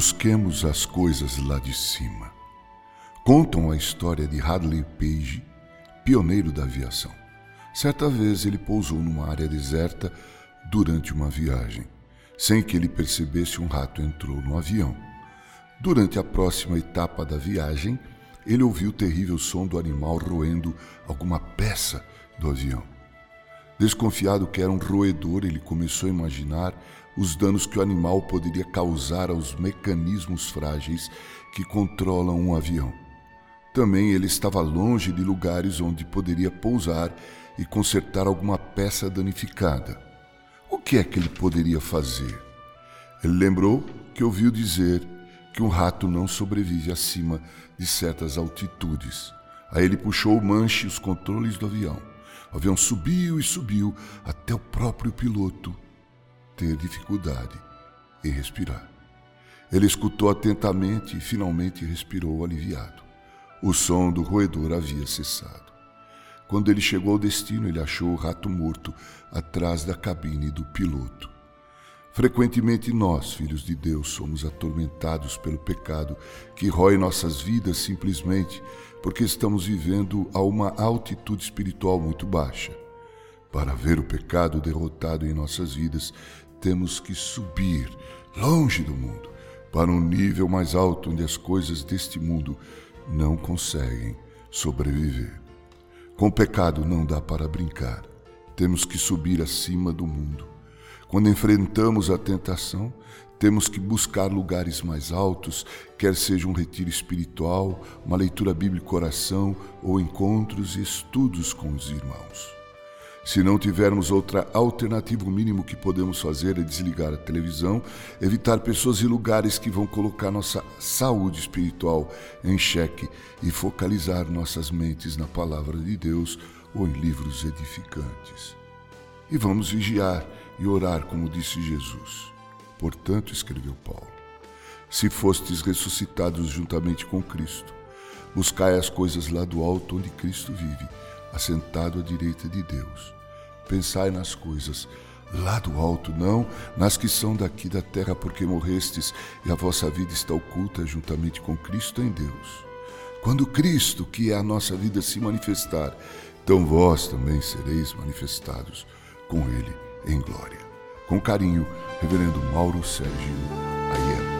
Busquemos as coisas lá de cima. Contam a história de Hadley Page, pioneiro da aviação. Certa vez ele pousou numa área deserta durante uma viagem. Sem que ele percebesse, um rato entrou no avião. Durante a próxima etapa da viagem, ele ouviu o terrível som do animal roendo alguma peça do avião. Desconfiado que era um roedor, ele começou a imaginar os danos que o animal poderia causar aos mecanismos frágeis que controlam um avião. Também ele estava longe de lugares onde poderia pousar e consertar alguma peça danificada. O que é que ele poderia fazer? Ele lembrou que ouviu dizer que um rato não sobrevive acima de certas altitudes. Aí ele puxou o manche e os controles do avião. O avião subiu e subiu até o próprio piloto ter dificuldade em respirar. Ele escutou atentamente e finalmente respirou aliviado. O som do roedor havia cessado. Quando ele chegou ao destino, ele achou o rato morto atrás da cabine do piloto. Frequentemente nós, filhos de Deus, somos atormentados pelo pecado que rói nossas vidas simplesmente porque estamos vivendo a uma altitude espiritual muito baixa. Para ver o pecado derrotado em nossas vidas, temos que subir longe do mundo, para um nível mais alto onde as coisas deste mundo não conseguem sobreviver. Com o pecado não dá para brincar. Temos que subir acima do mundo quando enfrentamos a tentação, temos que buscar lugares mais altos, quer seja um retiro espiritual, uma leitura bíblica oração ou encontros e estudos com os irmãos. Se não tivermos outra alternativa, o mínimo que podemos fazer é desligar a televisão, evitar pessoas e lugares que vão colocar nossa saúde espiritual em xeque e focalizar nossas mentes na palavra de Deus ou em livros edificantes. E vamos vigiar e orar, como disse Jesus. Portanto, escreveu Paulo, se fostes ressuscitados juntamente com Cristo, buscai as coisas lá do alto onde Cristo vive, assentado à direita de Deus. Pensai nas coisas lá do alto, não nas que são daqui da terra, porque morrestes e a vossa vida está oculta juntamente com Cristo em Deus. Quando Cristo, que é a nossa vida, se manifestar, então vós também sereis manifestados com Ele em glória. Com carinho, Reverendo Mauro Sérgio Aiello.